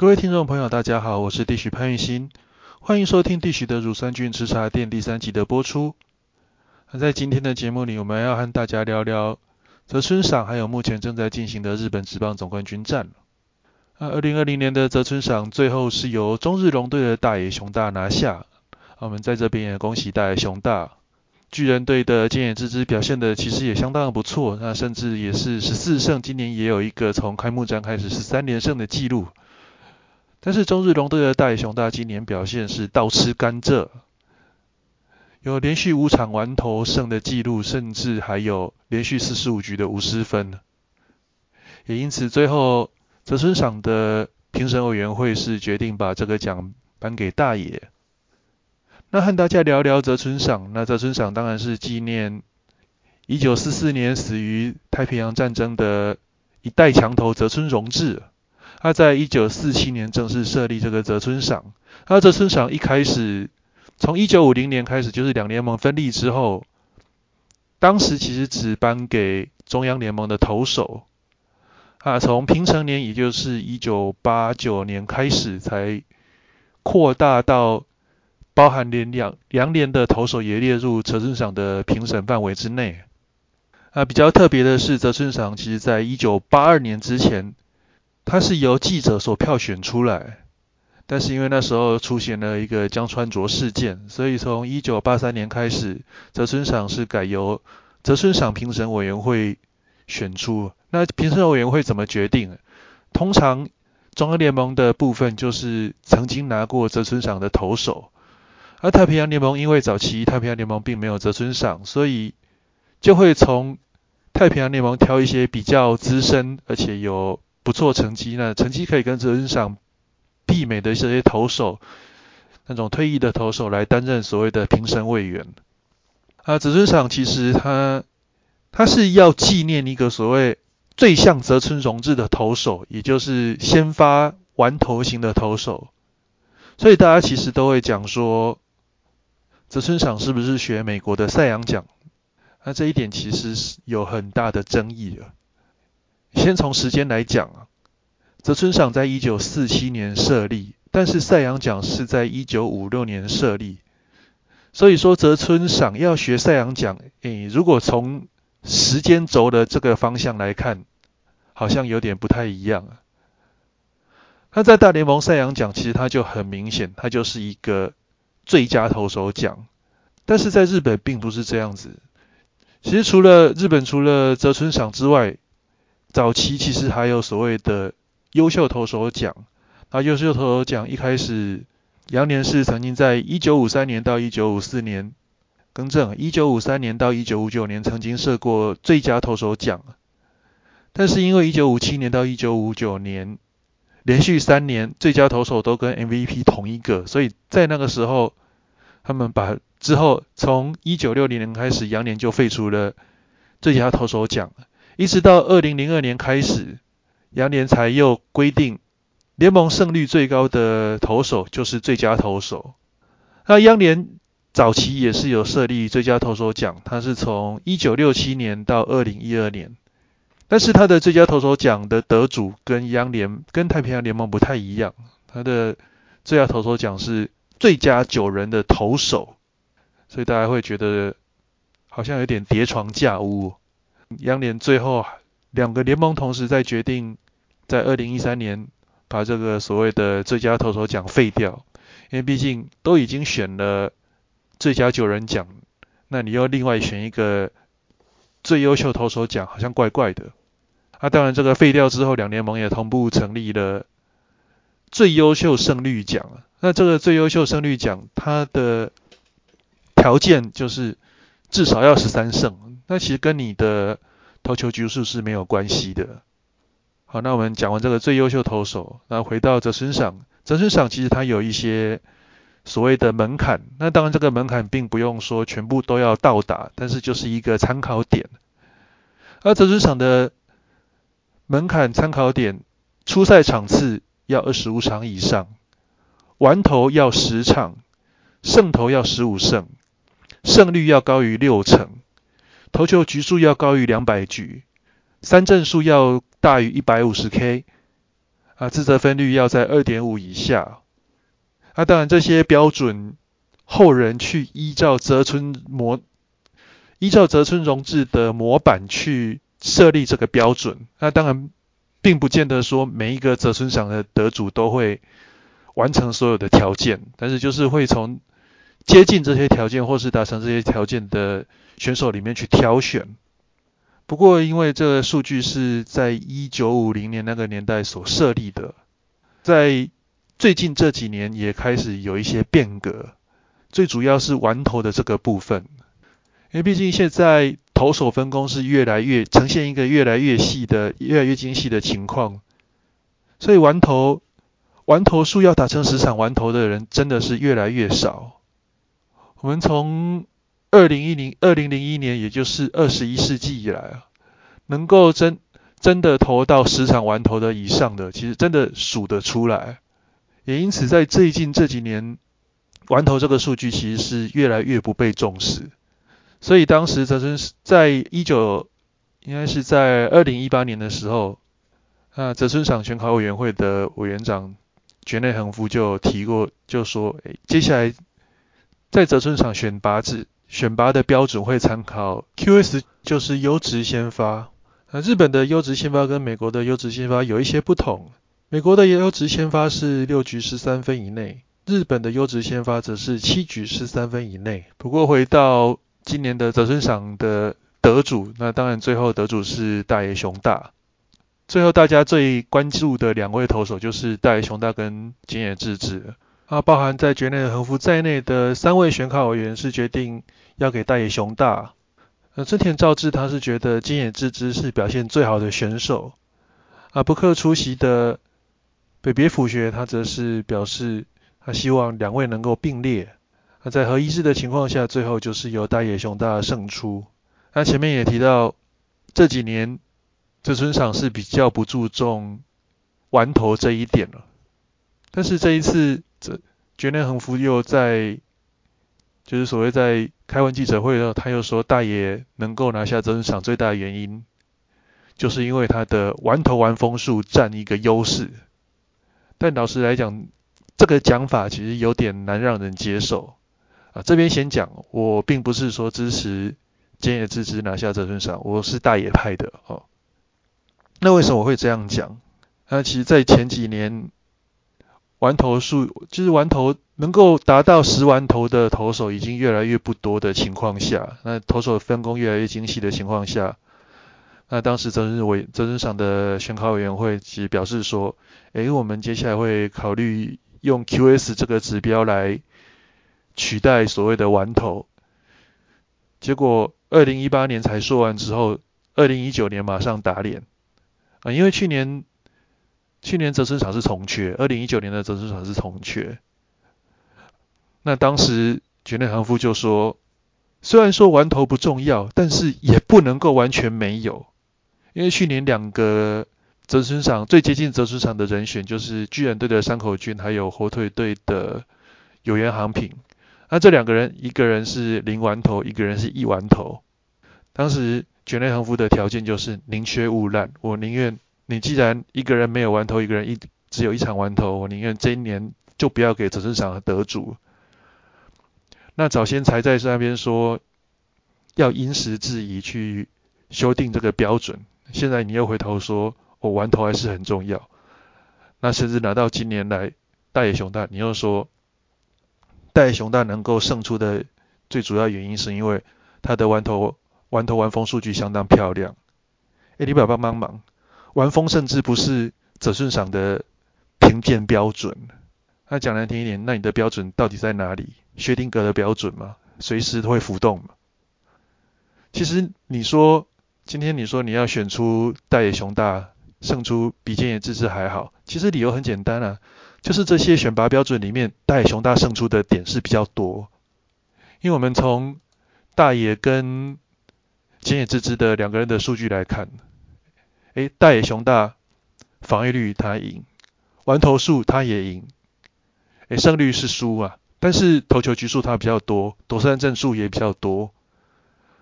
各位听众朋友，大家好，我是地许潘玉新，欢迎收听地许的乳酸菌吃茶店第三集的播出。那在今天的节目里，我们要和大家聊聊泽村赏，还有目前正在进行的日本职棒总冠军战。那二零二零年的泽村赏最后是由中日龙队的大野雄大拿下。我们在这边也恭喜大野雄大。巨人队的建野智之表现的其实也相当的不错，那甚至也是十四胜，今年也有一个从开幕战开始十三连胜的记录。但是中日龙队的大野雄大今年表现是倒吃甘蔗，有连续五场完投胜的记录，甚至还有连续四十五局的无失分。也因此最后泽村赏的评审委员会是决定把这个奖颁给大野。那和大家聊聊泽村赏。那泽村赏当然是纪念一九四四年死于太平洋战争的一代强投泽村荣治。他在1947年正式设立这个泽村赏。那泽村赏一开始从1950年开始就是两联盟分立之后，当时其实只颁给中央联盟的投手。啊，从平成年也就是1989年开始才扩大到。包含连两两年的投手也列入泽村赏的评审范围之内。啊，比较特别的是，泽村赏其实在一九八二年之前，他是由记者所票选出来，但是因为那时候出现了一个江川卓事件，所以从一九八三年开始，泽村赏是改由泽村赏评审委员会选出。那评审委员会怎么决定？通常中央联盟的部分就是曾经拿过泽村赏的投手。而太平洋联盟因为早期太平洋联盟并没有泽村赏，所以就会从太平洋联盟挑一些比较资深而且有不错成绩，那成绩可以跟泽村赏媲美的这些投手，那种退役的投手来担任所谓的评审委员。啊，泽村赏其实他他是要纪念一个所谓最像泽村荣治的投手，也就是先发完投型的投手，所以大家其实都会讲说。泽村赏是不是学美国的赛扬奖？那这一点其实是有很大的争议的。先从时间来讲啊，泽村赏在一九四七年设立，但是赛扬奖是在一九五六年设立。所以说泽村赏要学赛扬奖，诶，如果从时间轴的这个方向来看，好像有点不太一样啊。那在大联盟赛扬奖，其实它就很明显，它就是一个。最佳投手奖，但是在日本并不是这样子。其实除了日本除了泽村赏之外，早期其实还有所谓的优秀投手奖。那优秀投手奖一开始，杨年是曾经在一九五三年到一九五四年，更正，一九五三年到一九五九年曾经设过最佳投手奖。但是因为一九五七年到一九五九年。连续三年最佳投手都跟 MVP 同一个，所以在那个时候，他们把之后从一九六零年开始，杨年就废除了最佳投手奖，一直到二零零二年开始，杨年才又规定联盟胜率最高的投手就是最佳投手。那央联早期也是有设立最佳投手奖，它是从一九六七年到二零一二年。但是他的最佳投手奖的得主跟央联、跟太平洋联盟不太一样，他的最佳投手奖是最佳九人的投手，所以大家会觉得好像有点叠床架屋。央联最后两个联盟同时在决定，在二零一三年把这个所谓的最佳投手奖废掉，因为毕竟都已经选了最佳九人奖，那你又另外选一个最优秀投手奖，好像怪怪的。那当然，这个废掉之后，两联盟也同步成立了最优秀胜率奖。那这个最优秀胜率奖，它的条件就是至少要十三胜。那其实跟你的投球局数是没有关系的。好，那我们讲完这个最优秀投手，那回到泽村赏。泽村赏其实它有一些所谓的门槛。那当然，这个门槛并不用说全部都要到达，但是就是一个参考点。而泽村赏的门槛参考点：初赛场次要二十五场以上，完投要十场，胜投要十五胜，胜率要高于六成，投球局数要高于两百局，三振数要大于一百五十 K。啊，自责分率要在二点五以下。那当然这些标准后人去依照泽村模，依照泽村荣治的模板去设立这个标准。那当然并不见得说每一个泽村赏的得主都会完成所有的条件，但是就是会从接近这些条件或是达成这些条件的选手里面去挑选。不过，因为这个数据是在一九五零年那个年代所设立的，在最近这几年也开始有一些变革，最主要是玩头的这个部分，因为毕竟现在投手分工是越来越呈现一个越来越细的、越来越精细的情况，所以玩头玩头数要达成十场玩头的人真的是越来越少。我们从二零一零二零零一年，也就是二十一世纪以来啊，能够真真的投到十场完投的以上的，其实真的数得出来。也因此，在最近这几年，完投这个数据其实是越来越不被重视。所以当时泽村在一九应该是在二零一八年的时候，那泽村赏选考委员会的委员长卷内恒夫就提过，就说，哎，接下来在泽村赏选拔制。选拔的标准会参考 QS，就是优质先发。那日本的优质先发跟美国的优质先发有一些不同。美国的优质先发是六局十三分以内，日本的优质先发则是七局十三分以内。不过回到今年的泽村赏的得主，那当然最后得主是大野雄大。最后大家最关注的两位投手就是大野雄大跟井野智之。啊，包含在局内的横幅在内的三位选考委员是决定要给大野雄大。呃，真田照治他是觉得金野智之是表现最好的选手。啊，不克出席的北别府学他则是表示他希望两位能够并列。那在合一致的情况下，最后就是由大野雄大胜出。那前面也提到这几年这村场是比较不注重玩头这一点了，但是这一次。这绝内恒夫又在，就是所谓在开完记者会后，他又说大爷能够拿下这场最大的原因，就是因为他的玩头玩风数占一个优势。但老实来讲，这个讲法其实有点难让人接受。啊，这边先讲，我并不是说支持菅野智之拿下这尊赏，我是大爷派的哦。那为什么我会这样讲？那其实，在前几年。完投数就是完投能够达到十完投的投手已经越来越不多的情况下，那投手分工越来越精细的情况下，那当时泽日委泽日上的选考委员会其实表示说，诶，我们接下来会考虑用 QS 这个指标来取代所谓的完投。结果二零一八年才说完之后，二零一九年马上打脸啊，因为去年。去年泽村场是重缺，二零一九年的泽村场是重缺。那当时卷内行夫就说，虽然说玩头不重要，但是也不能够完全没有，因为去年两个泽村场最接近泽村场的人选就是巨人队的山口俊，还有火腿队的有原航平。那这两个人，一个人是零玩头，一个人是一玩头。当时卷内航夫的条件就是宁缺毋滥，我宁愿。你既然一个人没有完头，一个人一只有一场完头，我宁愿这一年就不要给泽村赏得主。那早先才在那边说要因时制宜去修订这个标准，现在你又回头说我完头还是很重要。那甚至拿到今年来大野熊大，你又说大野熊大能够胜出的最主要原因是因为他的完头完头完封数据相当漂亮。哎，你不要帮帮忙。玩风甚至不是泽顺赏的评鉴标准。那讲难听一点，那你的标准到底在哪里？薛定谔的标准吗？随时都会浮动吗？其实你说今天你说你要选出大野雄大胜出比菅野智之还好，其实理由很简单啊，就是这些选拔标准里面大野雄大胜出的点是比较多。因为我们从大野跟菅野智之的两个人的数据来看。哎，大野雄大防御率他赢，完投数他也赢，哎，胜率是输啊，但是投球局数他比较多，夺三振数也比较多。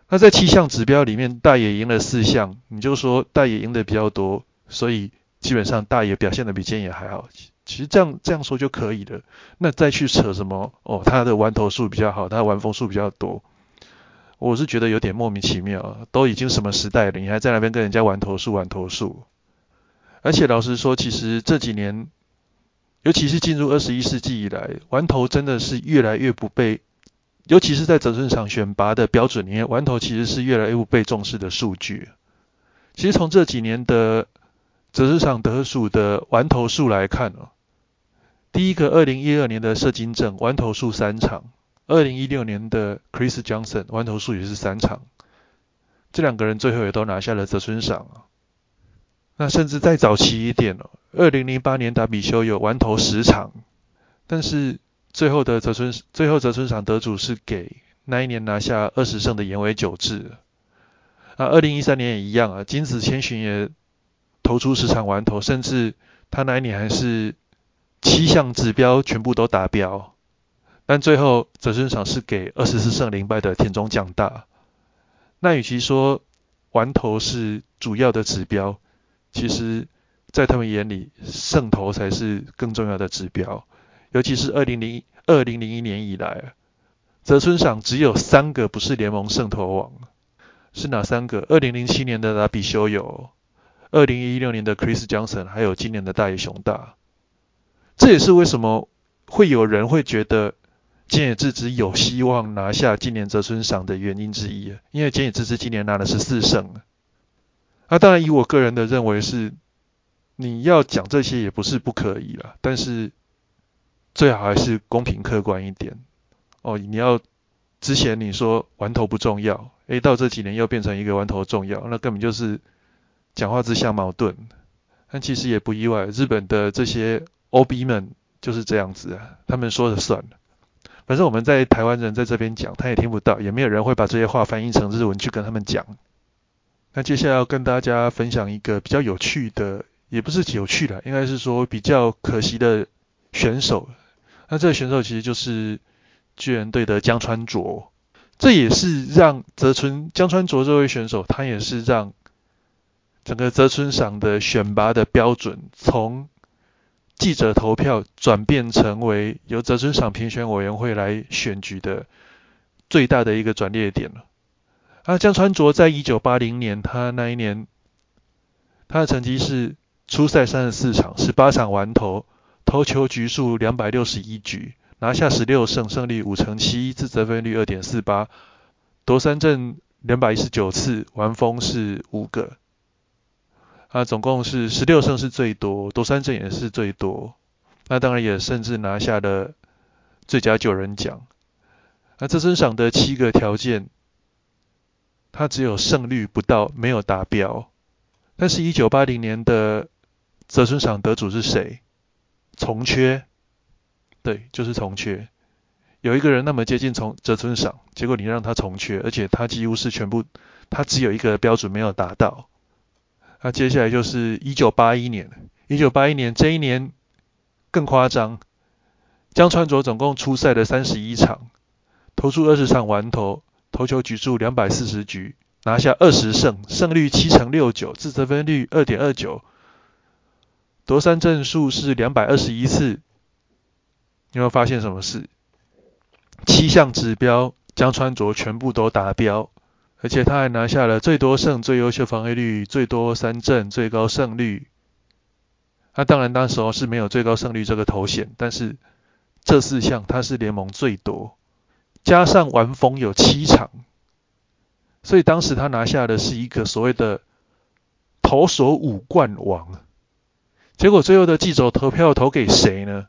那在七项指标里面，大野赢了四项，你就说大野赢的比较多，所以基本上大野表现的比菅野还好。其实这样这样说就可以了。那再去扯什么哦，他的玩投数比较好，他玩风数比较多，我是觉得有点莫名其妙。都已经什么时代了，你还在那边跟人家玩投数玩投数？而且老实说，其实这几年，尤其是进入二十一世纪以来，玩投真的是越来越不被，尤其是在泽村场选拔的标准里面，玩投其实是越来越不被重视的数据。其实从这几年的泽村场得数的玩投数来看哦。第一个，二零一二年的射金正完投数三场；二零一六年的 Chris Johnson 完投数也是三场。这两个人最后也都拿下了泽村赏。那甚至再早期一点哦，二零零八年达比修有完投十场，但是最后的泽村最后泽村赏得主是给那一年拿下二十胜的岩尾久志。啊，二零一三年也一样啊，金子千寻也投出十场完投，甚至他那一年还是。七项指标全部都达标，但最后泽村赏是给二十四胜零败的田中将大。那与其说完投是主要的指标，其实，在他们眼里胜投才是更重要的指标。尤其是二零零二零零一年以来，泽村赏只有三个不是联盟胜投王，是哪三个？二零零七年的拉比修有，二零一六年的 Chris Johnson，还有今年的大野雄大。这也是为什么会有人会觉得菅野智之有希望拿下今年泽村赏的原因之一，因为菅野智之今年拿的是四胜啊。当然以我个人的认为是，你要讲这些也不是不可以了，但是最好还是公平客观一点哦。你要之前你说玩头不重要，诶，到这几年又变成一个玩头重要，那根本就是讲话自相矛盾。但其实也不意外，日本的这些。OB 们就是这样子啊，他们说了算了。反正我们在台湾人在这边讲，他也听不到，也没有人会把这些话翻译成日文去跟他们讲。那接下来要跟大家分享一个比较有趣的，也不是有趣的，应该是说比较可惜的选手。那这个选手其实就是巨人队的江川卓，这也是让泽村江川卓这位选手，他也是让整个泽村赏的选拔的标准从。记者投票转变成为由泽村赏评选委员会来选举的最大的一个转捩点了。啊，江川卓在一九八零年，他那一年他的成绩是初赛三十四场，十八场完投，投球局数两百六十一局，拿下十六胜，胜率五成七，自责分率二点四八，夺三振两百一十九次，完封是五个。啊，总共是十六胜是最多，夺三胜也是最多。那当然也甚至拿下了最佳九人奖。那这身上的七个条件，他只有胜率不到，没有达标。但是，一九八零年的泽村赏得主是谁？重缺，对，就是重缺。有一个人那么接近从泽村赏，结果你让他重缺，而且他几乎是全部，他只有一个标准没有达到。那接下来就是一九八一年，一九八一年这一年更夸张，江川卓总共出赛了三十一场，投出二十场完投，投球局数两百四十局，拿下二十胜，胜率七成六九，自责分率二点二九，夺三振数是两百二十一次。有没有发现什么事？七项指标江川卓全部都达标。而且他还拿下了最多胜、最优秀防御率、最多三振、最高胜率。那当然当时候是没有最高胜率这个头衔，但是这四项他是联盟最多，加上完封有七场，所以当时他拿下的是一个所谓的投手五冠王。结果最后的记者投票投给谁呢？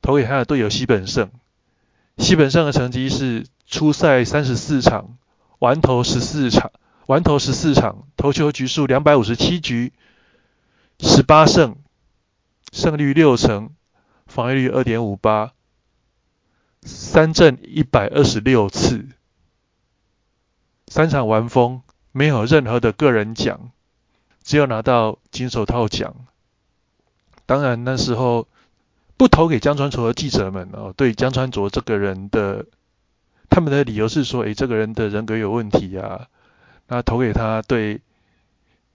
投给他的队友西本胜。西本胜的成绩是。初赛三十四场，完投十四场，完投十四场，投球局数两百五十七局，十八胜，胜率六成，防御率二点五八，三振一百二十六次，三场完封，没有任何的个人奖，只有拿到金手套奖。当然那时候不投给江川卓的记者们哦，对江川卓这个人的。他们的理由是说，诶，这个人的人格有问题啊，那投给他对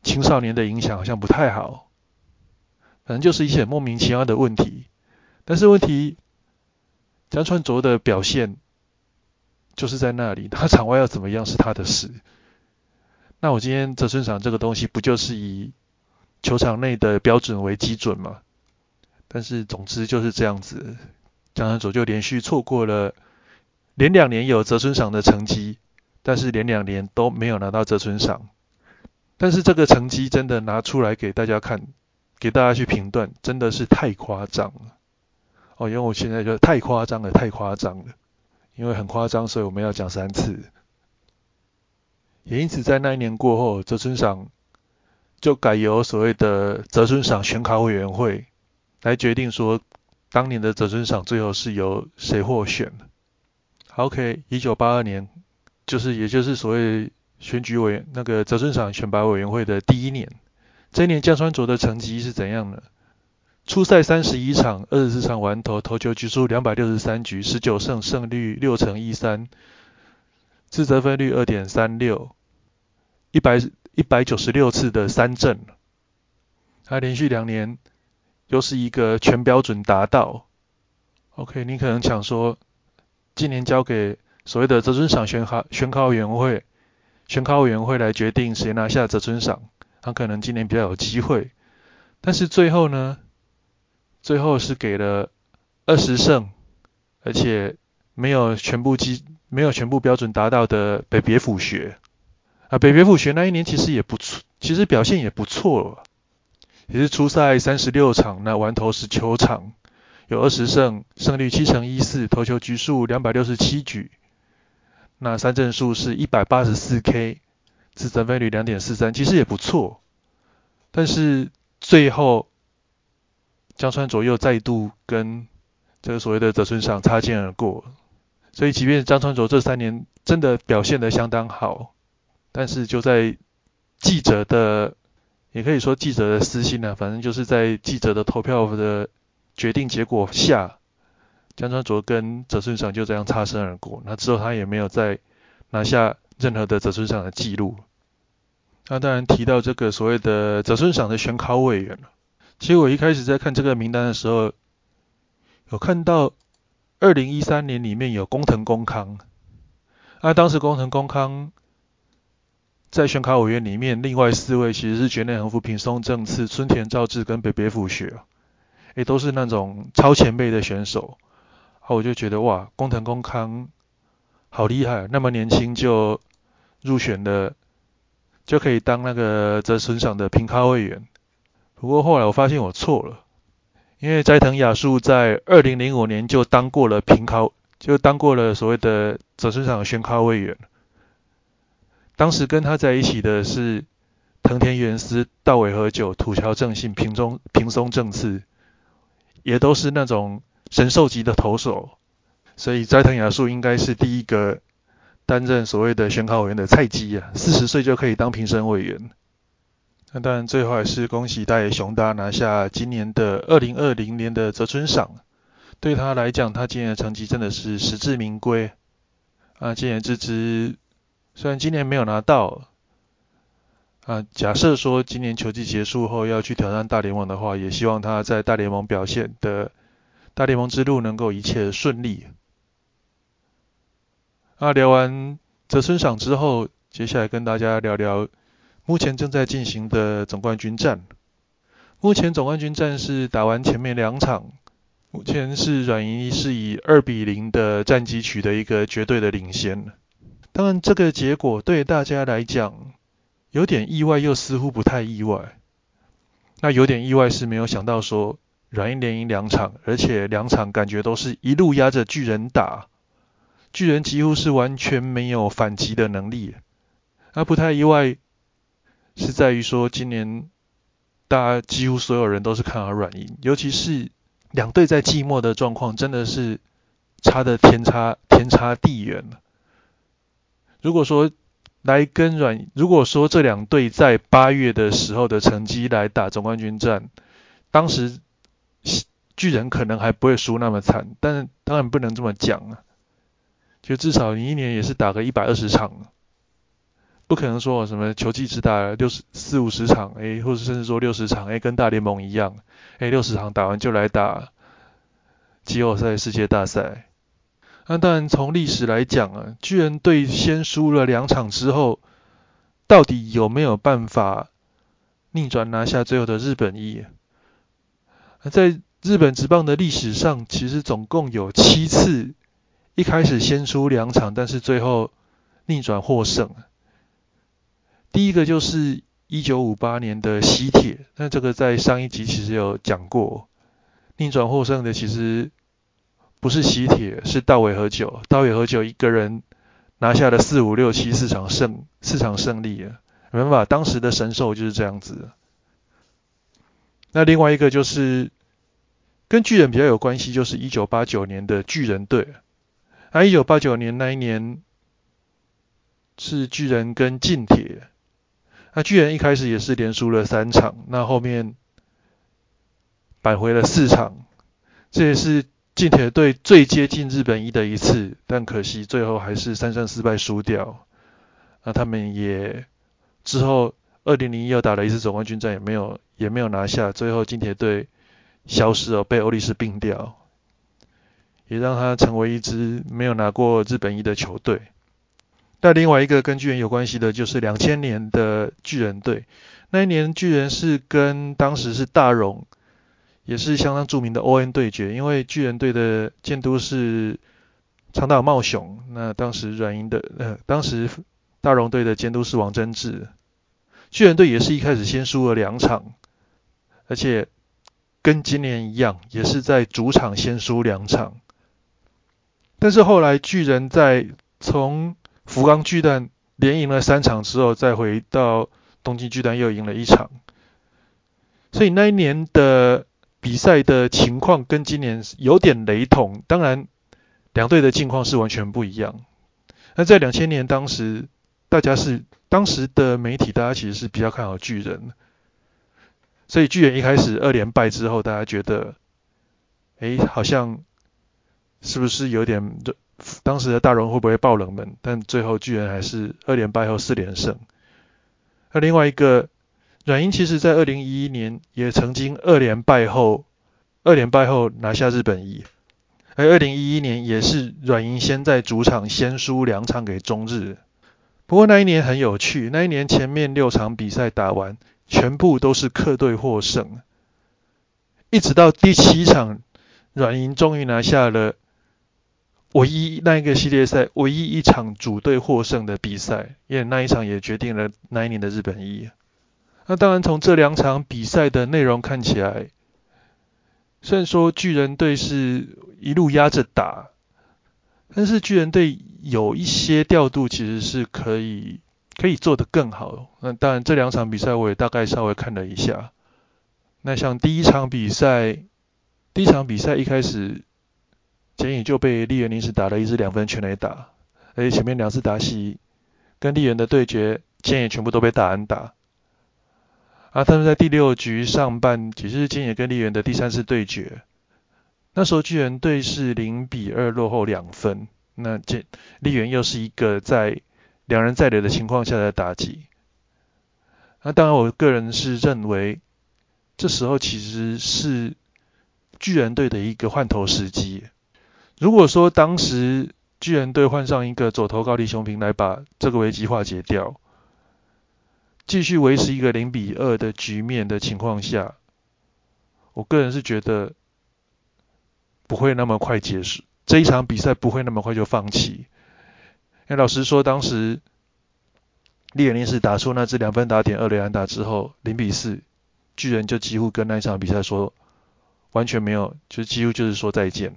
青少年的影响好像不太好，反正就是一些莫名其妙的问题。但是问题，江川卓的表现就是在那里，他场外要怎么样是他的事。那我今天泽村场这个东西不就是以球场内的标准为基准吗？但是总之就是这样子，江川卓就连续错过了连两年有泽村赏的成绩，但是连两年都没有拿到泽村赏。但是这个成绩真的拿出来给大家看，给大家去评断，真的是太夸张了。哦，因为我现在就太夸张了，太夸张了，因为很夸张，所以我们要讲三次。也因此，在那一年过后，泽村赏就改由所谓的泽村赏选考委员会来决定说，当年的泽村赏最后是由谁获选。OK，一九八二年，就是也就是所谓。选举委那个泽村赏选拔委员会的第一年，这一年江川卓的成绩是怎样呢？初赛三十一场，二十四场完投，投球局数两百六十三局，十九胜，胜率六成一三，自责分率二点三六，一百一百九十六次的三振，他连续两年又是一个全标准达到。OK，你可能想说，今年交给所谓的泽村赏选考选考委员会。选考委员会来决定谁拿下泽村赏，他可能今年比较有机会。但是最后呢，最后是给了二十胜，而且没有全部基没有全部标准达到的北别府学啊，北别府学那一年其实也不错，其实表现也不错，也是初赛三十六场，那完投十球场，有二十胜，胜率七成一四，投球局数两百六十七局。那三振数是一百八十四 K，自责分率两点四三，其实也不错。但是最后江川左右再度跟这个所谓的泽村赏擦肩而过，所以即便江川卓这三年真的表现得相当好，但是就在记者的，也可以说记者的私心呢，反正就是在记者的投票的决定结果下。江川卓跟泽村赏就这样擦身而过，那之后他也没有再拿下任何的泽村赏的记录。那当然提到这个所谓的泽村赏的选考委员了，其实我一开始在看这个名单的时候，有看到二零一三年里面有工藤公康，那当时工藤公康在选考委员里面，另外四位其实是绝内横幅平松正次、春田照志跟北北府学，也都是那种超前辈的选手。我就觉得哇，工藤公康好厉害，那么年轻就入选了，就可以当那个泽村赏的评考委员。不过后来我发现我错了，因为斋藤雅树在二零零五年就当过了评考，就当过了所谓的泽村赏选考委员。当时跟他在一起的是藤田元司、道尾和久、土桥正信、平中平松正次，也都是那种。神兽级的投手，所以斋藤雅树应该是第一个担任所谓的选考委员的菜鸡啊，四十岁就可以当评审委员。那当然最后还是恭喜大野雄大拿下今年的二零二零年的泽村赏，对他来讲，他今年的成绩真的是实至名归啊。今年这支虽然今年没有拿到啊，假设说今年球季结束后要去挑战大联盟的话，也希望他在大联盟表现的。大联盟之路能够一切顺利。啊，聊完泽村赏之后，接下来跟大家聊聊目前正在进行的总冠军战。目前总冠军战是打完前面两场，目前是软银是以二比零的战绩取得一个绝对的领先。当然，这个结果对大家来讲有点意外，又似乎不太意外。那有点意外是没有想到说。软硬连赢两场，而且两场感觉都是一路压着巨人打，巨人几乎是完全没有反击的能力。那不太意外，是在于说今年大家几乎所有人都是看好软银，尤其是两队在季末的状况真的是差的天差天差地远。如果说来跟软，如果说这两队在八月的时候的成绩来打总冠军战，当时。巨人可能还不会输那么惨，但当然不能这么讲啊。就至少你一年也是打个一百二十场，不可能说什么球季只打六十四五十场，哎，或者甚至说六十场，哎，跟大联盟一样，哎，六十场打完就来打季后赛、世界大赛。那当然从历史来讲啊，巨人队先输了两场之后，到底有没有办法逆转拿下最后的日本一？在日本职棒的历史上，其实总共有七次，一开始先输两场，但是最后逆转获胜。第一个就是一九五八年的西铁，那这个在上一集其实有讲过，逆转获胜的其实不是西铁，是大尾和久，大尾和久一个人拿下了四五六七四场胜四场胜利啊，没办法，当时的神兽就是这样子。那另外一个就是跟巨人比较有关系，就是一九八九年的巨人队，啊，一九八九年那一年是巨人跟近铁。那巨人一开始也是连输了三场，那后面扳回了四场，这也是近铁队最接近日本一的一次，但可惜最后还是三胜四败输掉。那他们也之后二零零一又打了一次总冠军战，也没有也没有拿下，最后近铁队消失了，被欧力士并掉，也让他成为一支没有拿过日本一的球队。那另外一个跟巨人有关系的，就是两千年的巨人队。那一年巨人是跟当时是大荣，也是相当著名的 O.N 对决。因为巨人队的监督是长岛茂雄，那当时软银的呃，当时大荣队的监督是王贞治。巨人队也是一开始先输了两场，而且跟今年一样，也是在主场先输两场。但是后来巨人在从福冈巨蛋连赢了三场之后，再回到东京巨蛋又赢了一场，所以那一年的比赛的情况跟今年有点雷同。当然，两队的境况是完全不一样。那在两千年当时，大家是当时的媒体，大家其实是比较看好巨人，所以巨人一开始二连败之后，大家觉得，哎，好像是不是有点当时的大荣会不会爆冷门？但最后巨人还是二连败后四连胜。那另外一个软银其实在二零一一年也曾经二连败后，二连败后拿下日本一。而二零一一年也是软银先在主场先输两场给中日。不过那一年很有趣，那一年前面六场比赛打完，全部都是客队获胜，一直到第七场，软银终于拿下了。唯一那一个系列赛唯一一场主队获胜的比赛，因为那一场也决定了那一年的日本一。那当然从这两场比赛的内容看起来，虽然说巨人队是一路压着打，但是巨人队有一些调度其实是可以可以做得更好。那当然这两场比赛我也大概稍微看了一下。那像第一场比赛，第一场比赛一开始。简影就被丽园临时打了一支两分全垒打，而且前面两次打戏跟丽园的对决，简野全部都被打安打。啊，他们在第六局上半，其实是简野跟丽媛的第三次对决，那时候巨人队是零比二落后两分，那这丽媛又是一个在两人在垒的情况下的打击。那当然，我个人是认为，这时候其实是巨人队的一个换头时机。如果说当时巨人队换上一个左投高丽雄平来把这个危机化解掉，继续维持一个零比二的局面的情况下，我个人是觉得不会那么快结束这一场比赛，不会那么快就放弃。那老实说，当时猎人是打出那支两分打点二垒安打之后，零比四，巨人就几乎跟那一场比赛说完全没有，就几乎就是说再见。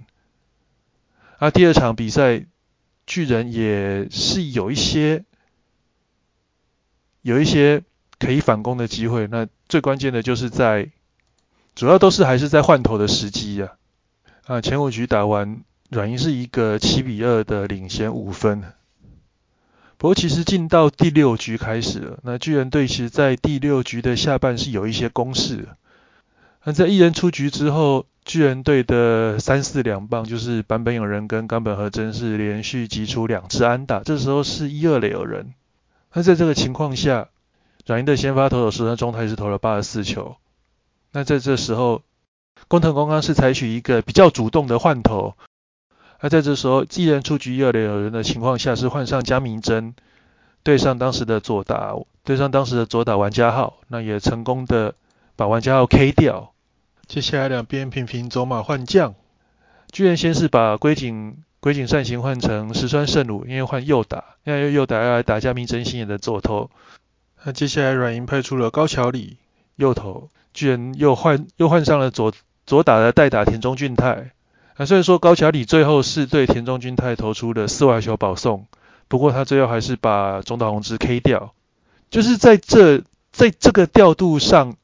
那第二场比赛，巨人也是有一些有一些可以反攻的机会。那最关键的就是在，主要都是还是在换头的时机啊。啊，前五局打完，软银是一个七比二的领先五分。不过其实进到第六局开始了，那巨人队其实在第六局的下半是有一些攻势。那在一人出局之后。巨人队的三四两棒就是坂本勇人跟冈本和真是连续击出两次安打，这时候是一二垒有人，那在这个情况下，软银的先发投手石川中太是投了八十四球。那在这时候，工藤公刚是采取一个比较主动的换投。那在这时候，既然出局一二垒有人的情况下，是换上加明真对上当时的左打，对上当时的左打玩家号，那也成功的把玩家号 K 掉。接下来两边频频走马换将，巨人先是把龟井龟井善行换成石川圣鲁，因为换右打，因为右打要来打加明真心眼的左投。那接下来软银派出了高桥里右投，居然又换又换上了左左打的代打田中俊太。那虽然说高桥里最后是对田中俊太投出了四外球保送，不过他最后还是把中岛宏之 K 掉。就是在这在这个调度上，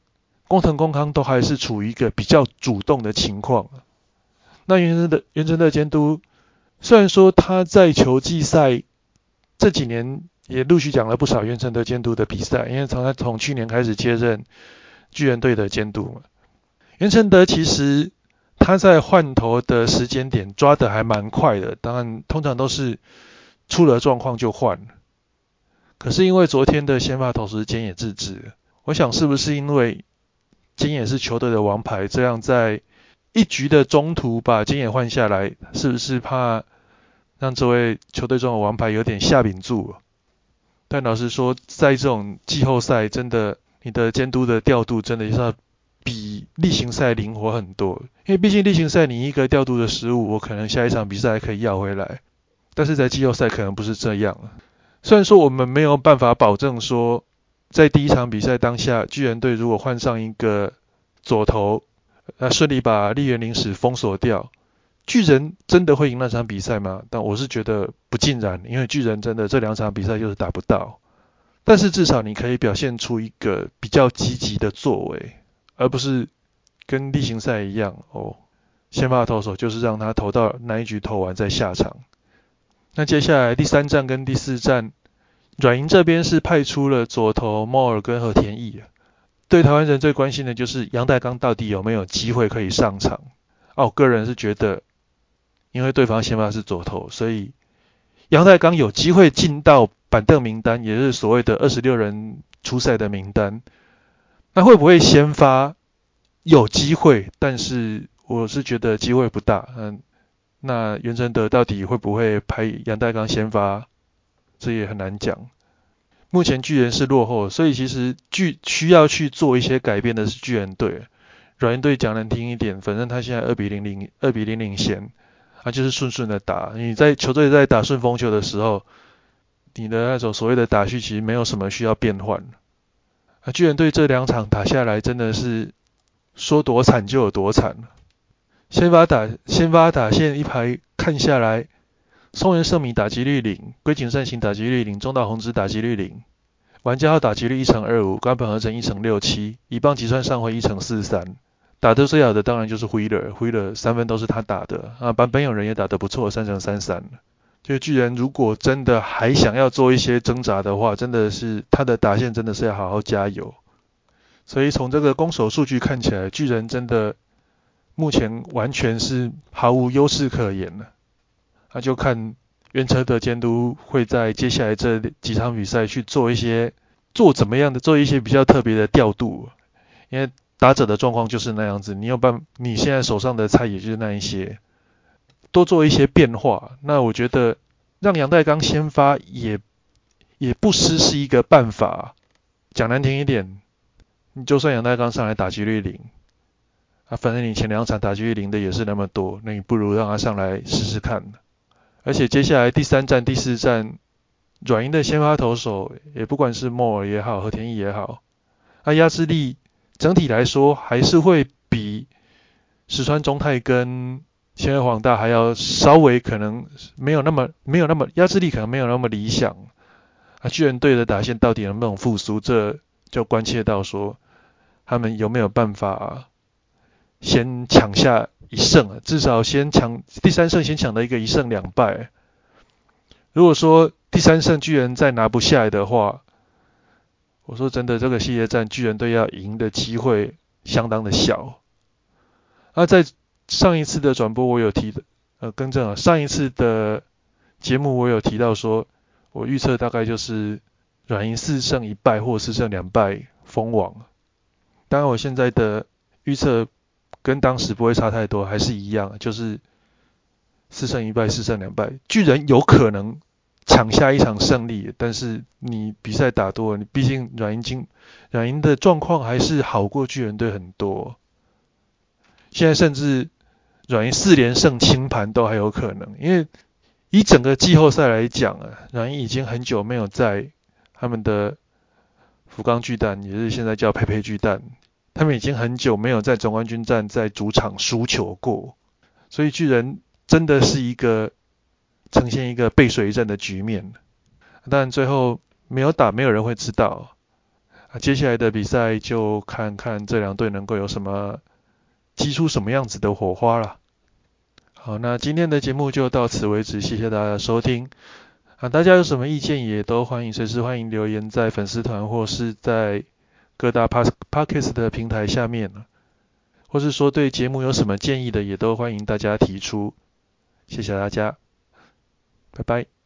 工藤公康都还是处于一个比较主动的情况。那原成的原成的监督，虽然说他在球季赛这几年也陆续讲了不少原成的监督的比赛，因为从他从去年开始接任巨人队的监督嘛，袁成德其实。他在换头的时间点抓的还蛮快的，当然通常都是出了状况就换。可是因为昨天的先发投手菅野智之，我想是不是因为菅野是球队的王牌，这样在一局的中途把金野换下来，是不是怕让这位球队中的王牌有点下柄住？但老实说，在这种季后赛，真的你的监督的调度真的要。比例行赛灵活很多，因为毕竟例行赛你一个调度的失误，我可能下一场比赛还可以要回来，但是在季后赛可能不是这样。虽然说我们没有办法保证说，在第一场比赛当下，巨人队如果换上一个左投，那顺利把立原临时封锁掉，巨人真的会赢那场比赛吗？但我是觉得不尽然，因为巨人真的这两场比赛就是打不到，但是至少你可以表现出一个比较积极的作为。而不是跟例行赛一样哦，先发投手就是让他投到那一局投完再下场。那接下来第三站跟第四站，软银这边是派出了左投莫尔跟和田义。对台湾人最关心的就是杨代刚到底有没有机会可以上场。哦，个人是觉得，因为对方先发是左投，所以杨代刚有机会进到板凳名单，也是所谓的二十六人出赛的名单。那会不会先发？有机会，但是我是觉得机会不大。嗯，那袁成德到底会不会排杨代刚先发？这也很难讲。目前巨人是落后，所以其实巨需要去做一些改变的是巨人队。软银队讲难听一点，反正他现在二比零领二比零领先，他就是顺顺的打。你在球队在打顺风球的时候，你的那种所谓的打序其实没有什么需要变换。啊，巨人队这两场打下来，真的是说多惨就有多惨先发打先发打线一排看下来，松原圣米打击率零，龟井善行打击率零，中岛宏之打击率零，玩家号打击率一成二五，冈本合成一成六七，一棒击算上回一成四三，打得最好的当然就是灰勒，灰勒三分都是他打的啊，版本有人也打得不错，三成三三。就巨人如果真的还想要做一些挣扎的话，真的是他的打线真的是要好好加油。所以从这个攻守数据看起来，巨人真的目前完全是毫无优势可言了。那就看原车的监督会在接下来这几场比赛去做一些做怎么样的做一些比较特别的调度，因为打者的状况就是那样子，你有办你现在手上的菜也就是那一些。多做一些变化，那我觉得让杨代刚先发也也不失是一个办法。讲难听一点，你就算杨代刚上来打击率零，啊，反正你前两场打击率零的也是那么多，那你不如让他上来试试看。而且接下来第三站、第四站，软银的先发投手，也不管是莫尔也好，和田义也好，啊，压制力整体来说还是会比石川中泰跟现在黄大还要稍微可能没有那么没有那么压制力可能没有那么理想。啊，巨人队的打线到底能不能复苏，这就关切到说他们有没有办法先抢下一胜啊，至少先抢第三胜先抢到一个一胜两败。如果说第三胜巨人再拿不下来的话，我说真的这个系列战巨人队要赢的机会相当的小。那在上一次的转播我有提，呃，更正啊，上一次的节目我有提到说，我预测大概就是软银四胜一败或四胜两败封王。当然，我现在的预测跟当时不会差太多，还是一样，就是四胜一败、四胜两败。巨人有可能抢下一场胜利，但是你比赛打多了，你毕竟软银金软银的状况还是好过巨人队很多。现在甚至软银四连胜清盘都还有可能，因为以整个季后赛来讲啊，软银已经很久没有在他们的福冈巨蛋，也是现在叫佩佩巨蛋，他们已经很久没有在总冠军战在主场输球过，所以巨人真的是一个呈现一个背水一战的局面。但最后没有打，没有人会知道。啊，接下来的比赛就看看这两队能够有什么激出什么样子的火花了。好，那今天的节目就到此为止，谢谢大家收听。啊，大家有什么意见也都欢迎随时欢迎留言在粉丝团或是在各大 Park Parkes 的平台下面，或是说对节目有什么建议的，也都欢迎大家提出。谢谢大家，拜拜。